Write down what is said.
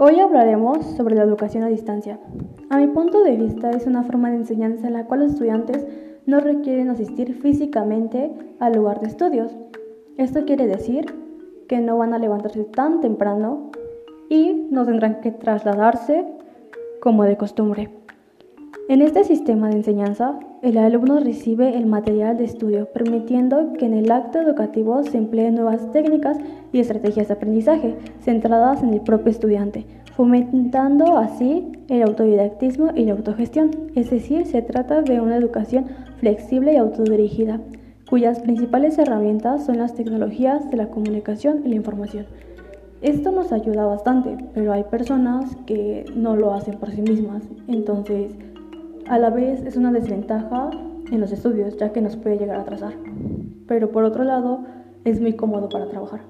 Hoy hablaremos sobre la educación a distancia. A mi punto de vista es una forma de enseñanza en la cual los estudiantes no requieren asistir físicamente al lugar de estudios. Esto quiere decir que no van a levantarse tan temprano y no tendrán que trasladarse como de costumbre. En este sistema de enseñanza, el alumno recibe el material de estudio, permitiendo que en el acto educativo se empleen nuevas técnicas y estrategias de aprendizaje centradas en el propio estudiante, fomentando así el autodidactismo y la autogestión. Es decir, se trata de una educación flexible y autodirigida, cuyas principales herramientas son las tecnologías de la comunicación y la información. Esto nos ayuda bastante, pero hay personas que no lo hacen por sí mismas, entonces a la vez es una desventaja en los estudios, ya que nos puede llegar a atrasar. Pero por otro lado, es muy cómodo para trabajar.